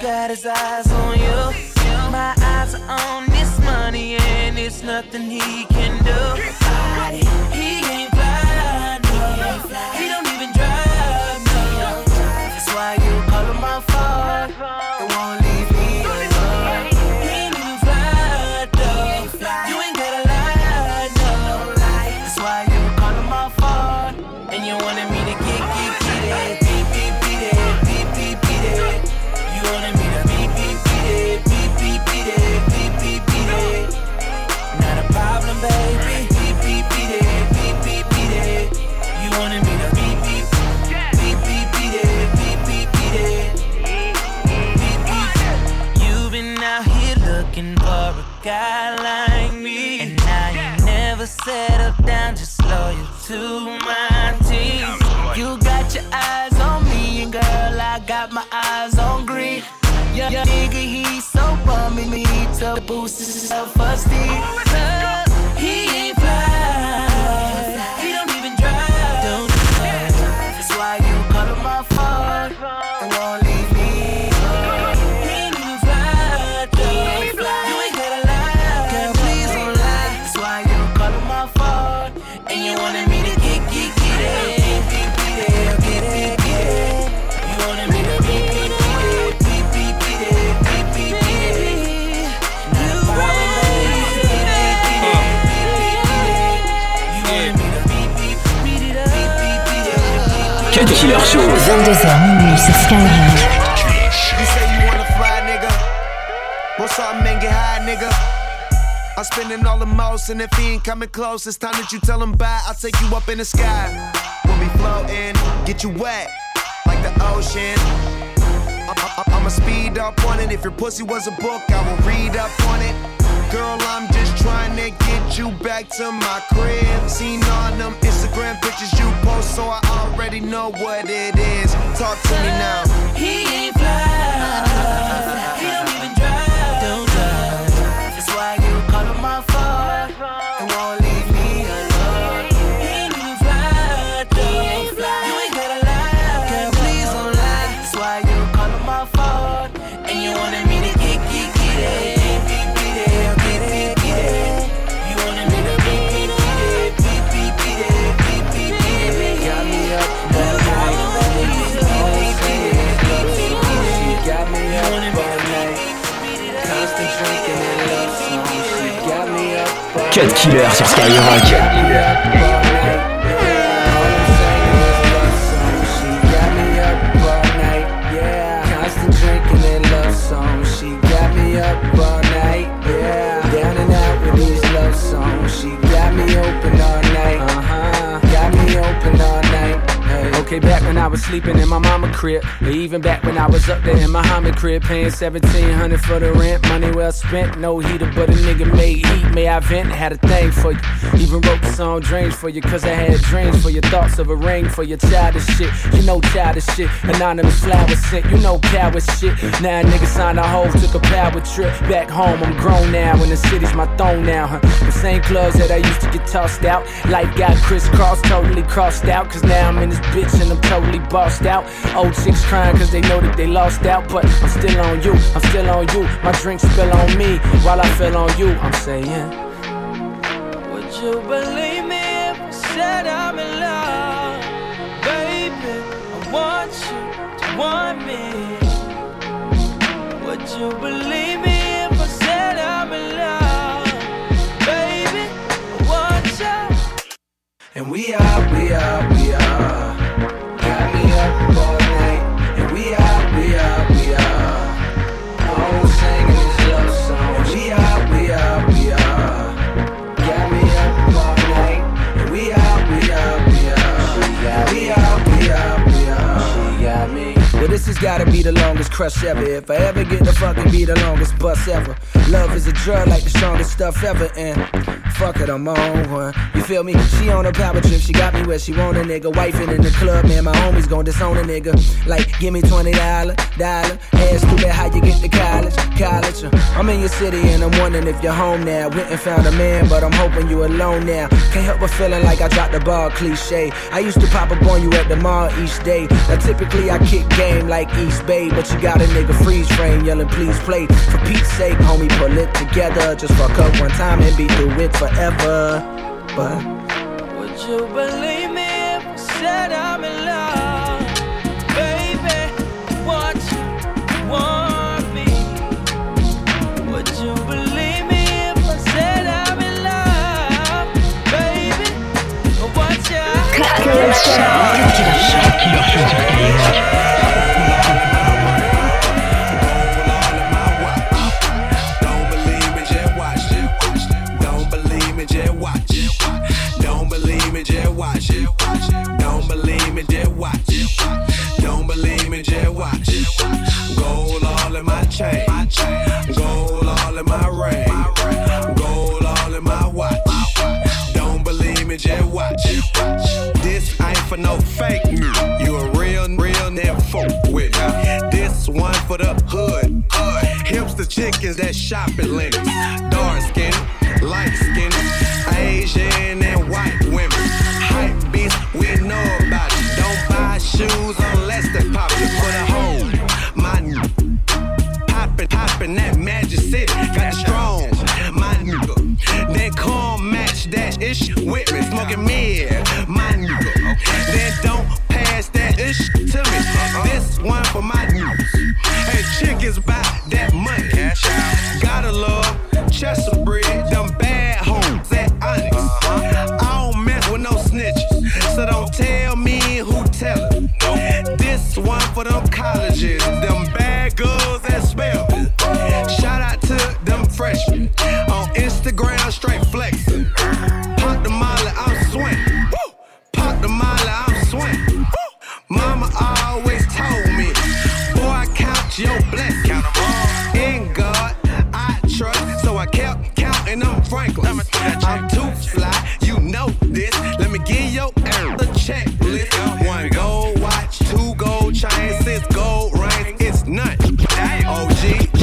got his eyes on you. My eyes are on this money, and it's nothing he can do. To boost his self-esteem. Cut Killer Show. 22h minuit sur Skyrock. You say you wanna fly, nigga. Want something and get high, nigga. I'm spending all the most, and if he ain't coming close, it's time that you tell him bye. I'll take you up in the sky. We'll be floating, get you wet, like the ocean. I- I- I'ma speed up on it. If your pussy was a book, I will read up on it. Girl, I'm just trying you back to my crib. Seen on them Instagram pictures you post, so I already know what it is. Talk to me now. He ain't fly. Cut Killer sur Skyrock. got me up all night. Okay, back when I was sleeping in my mama crib, even back when I was up there in my Muhammad crib, paying seventeen hundred for the rent, money well spent, no heater, but a nigga made heat. May I vent? Had a thing for you. Even wrote the song Dreams for you, cause I had dreams for your thoughts of a ring for your childish shit. You know childish shit. Anonymous flowers sent, you know coward shit. Now a nigga signed a hoe, took a power trip back home. I'm grown now, and the city's my throne now. Huh? The same clubs that I used to get tossed out. Life got crisscrossed, totally crossed out. Cause now I'm in this bitch and I'm totally bossed out. Old six crying cause they know that they lost out. But I'm still on you, I'm still on you. My drink spill on me while I fell on you. I'm saying. Would you believe me if I said I'm in love? Baby, I want you to want me. Would you believe me if I said I'm in love? Baby, I want you. And we are, we are, we are. Gotta be the longest crush ever. If I ever get to fucking be the longest bus ever. Love is a drug like the strongest stuff ever. And fuck it, I'm on one. You feel me? She on a power trip, she got me where she want a nigga. Wifing in the club, man, my homies gon' disown a nigga. Like, give me $20, dollar. Ask stupid how you get to college, college. Uh, I'm in your city and I'm wondering if you're home now. Went and found a man, but I'm hoping you alone now. Can't help but feeling like I dropped the ball, cliche. I used to pop up on you at the mall each day. Now typically I kick game like East Bay, but you got a nigga freeze frame yelling, please play. For Pete's sake, homie, pull it together. Just fuck up one time and be through it forever. But would you believe me if I said I'm in love? One for the hood. hood. Hipster chickens that shop at Lenox. Dark skin, light skin, Asian and white women. Hype beast, we know about it. Don't buy shoes unless they pop you for the hole. My poppin', poppin' that magic city. Got strong, my nigga. Then come match that ish with me. Smoking mid, my nigga. Then don't OG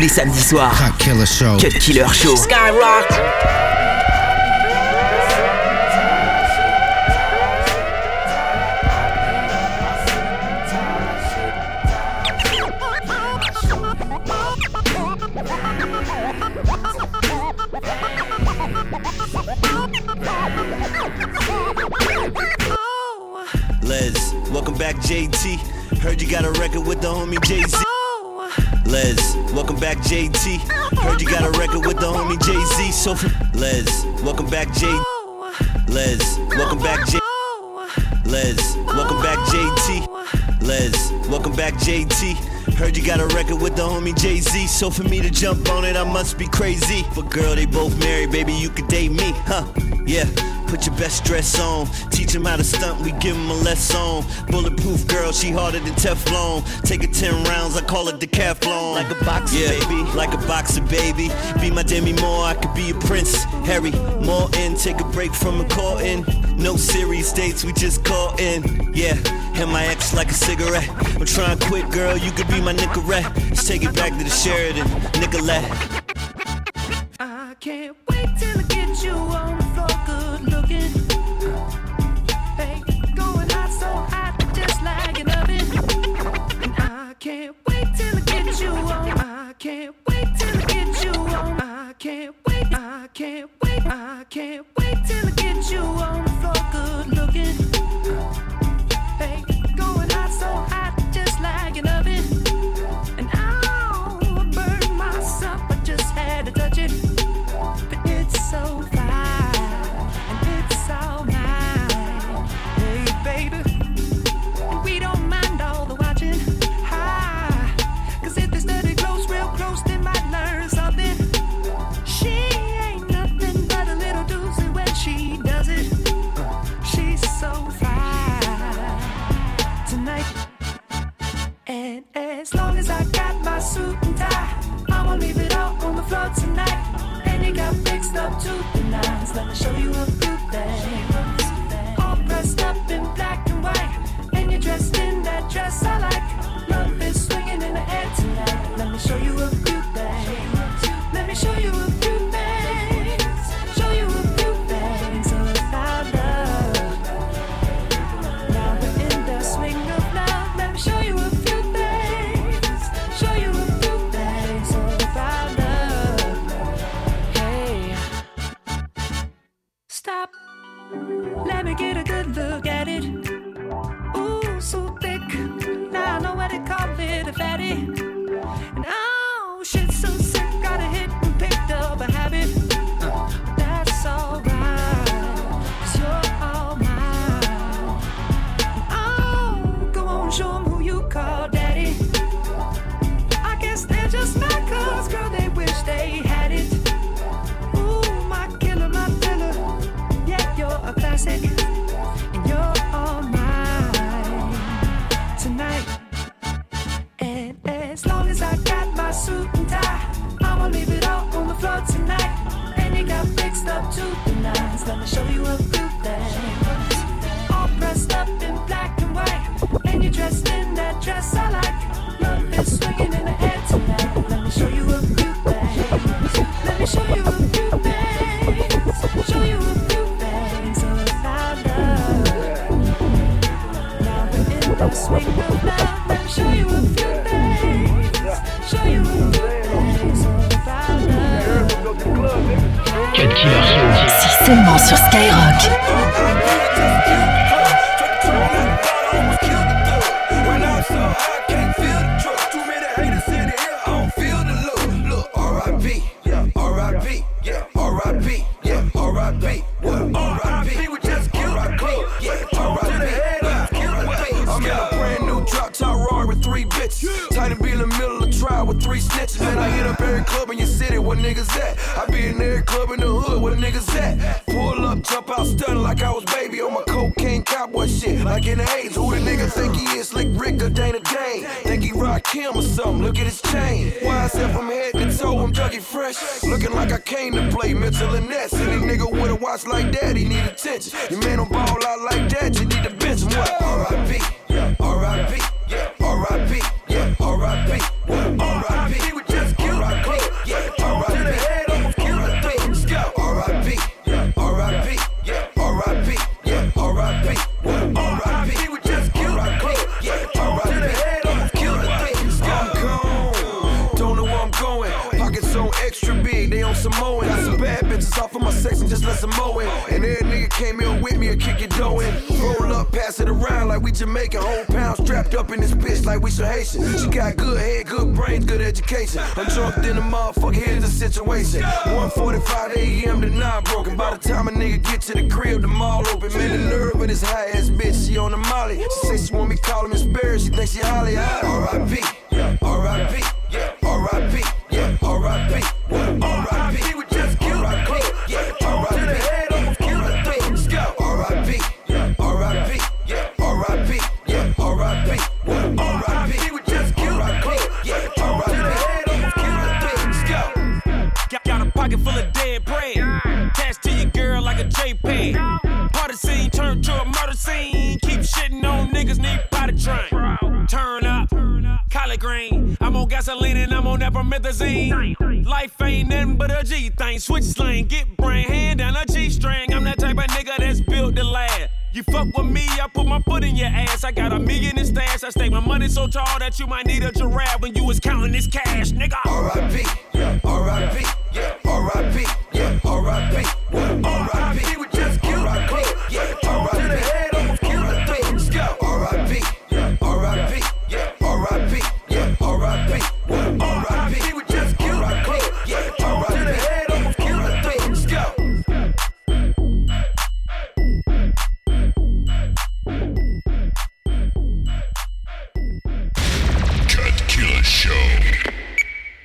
les samedis soirs, Cut Killer Show. Cut Killer Show. Skyrock. Les, welcome back, JT. Heard you got a record with the homie Jay Z. Les, welcome back, JT. Heard you got a record with the homie Jay Z. So, Les, welcome back, J. Les, welcome back, J. Les, welcome back, JT. Les, welcome back, JT. Heard you got a record with the homie Jay Z. So for me to jump on it, I must be crazy. But girl, they both married, baby, you could date me, huh? Yeah. Put your best dress on. Teach him how to stunt, we give him a lesson. Bulletproof girl, she harder than Teflon. Take it 10 rounds, I call it decathlon. Like a boxer, yeah, baby. Like a boxer, baby. Be my Demi Moore, I could be a prince. Harry, more in, take a break from a courting. No serious dates, we just call in. Yeah, and my ex like a cigarette. I'm trying to quit, girl, you could be my Nicorette. Let's take it back to the Sheraton, Nicolette. I can't wait till I get you on can't get a good look at it. Ooh, so thick. Now I know what they call it a fatty. And oh, shit, so sick. Got a hit and picked up a habit. That's alright. Cause you're all mine. Oh, go on, show 'em who you call daddy. I guess they're just mad cause, girl, they wish they had it. Ooh, my killer, my thriller. Yeah, you're a classic. Let me show you a few things. All dressed up in black and white, and you're dressed in that dress I like. Love is swinging in the air tonight. Let me show you a few things. Let me show you a few things. Show you a few things oh, about love. Let me show you a few things. Show you a few things. Oh, C'est sur Skyrock. Every club in your city where niggas at. I be in every club in the hood where niggas at. Pull up, jump out, stunning like I was baby on my cocaine cowboy shit. Like in the A's, who the nigga think he is? Slick Rick or Dana Dane? Think he rock him or something? Look at his chain. Why I said from head to toe, I'm Dougie Fresh. Looking like I came to play Mitchell and Ness. Any nigga with a watch like that, he need attention. Your man don't ball out like that, you need to bench him. What? R.I.P. we Haitian. She got good head, good brains, good education. I'm drunk in the motherfucker, here's the situation. 1:45 a.m. to 9 broken. By the time a nigga get to the crib, the mall open. Man, the nerve with this high ass bitch, she on the molly. She say she want me call him Miss Berry, she think she Halle. R.I.P. R.I.P. collard green. I'm on gasoline and I'm on promethazine. Life ain't nothing but a G thing. Switch slang, get brain, hand down a G string. I'm that type of nigga that's built to last. You fuck with me, I put my foot in your ass. I got a million in stash. I stake my money so tall that you might need a giraffe when you was counting this cash, nigga. R.I.P. R.I.P. R.I.P. R.I.P. R.I.P.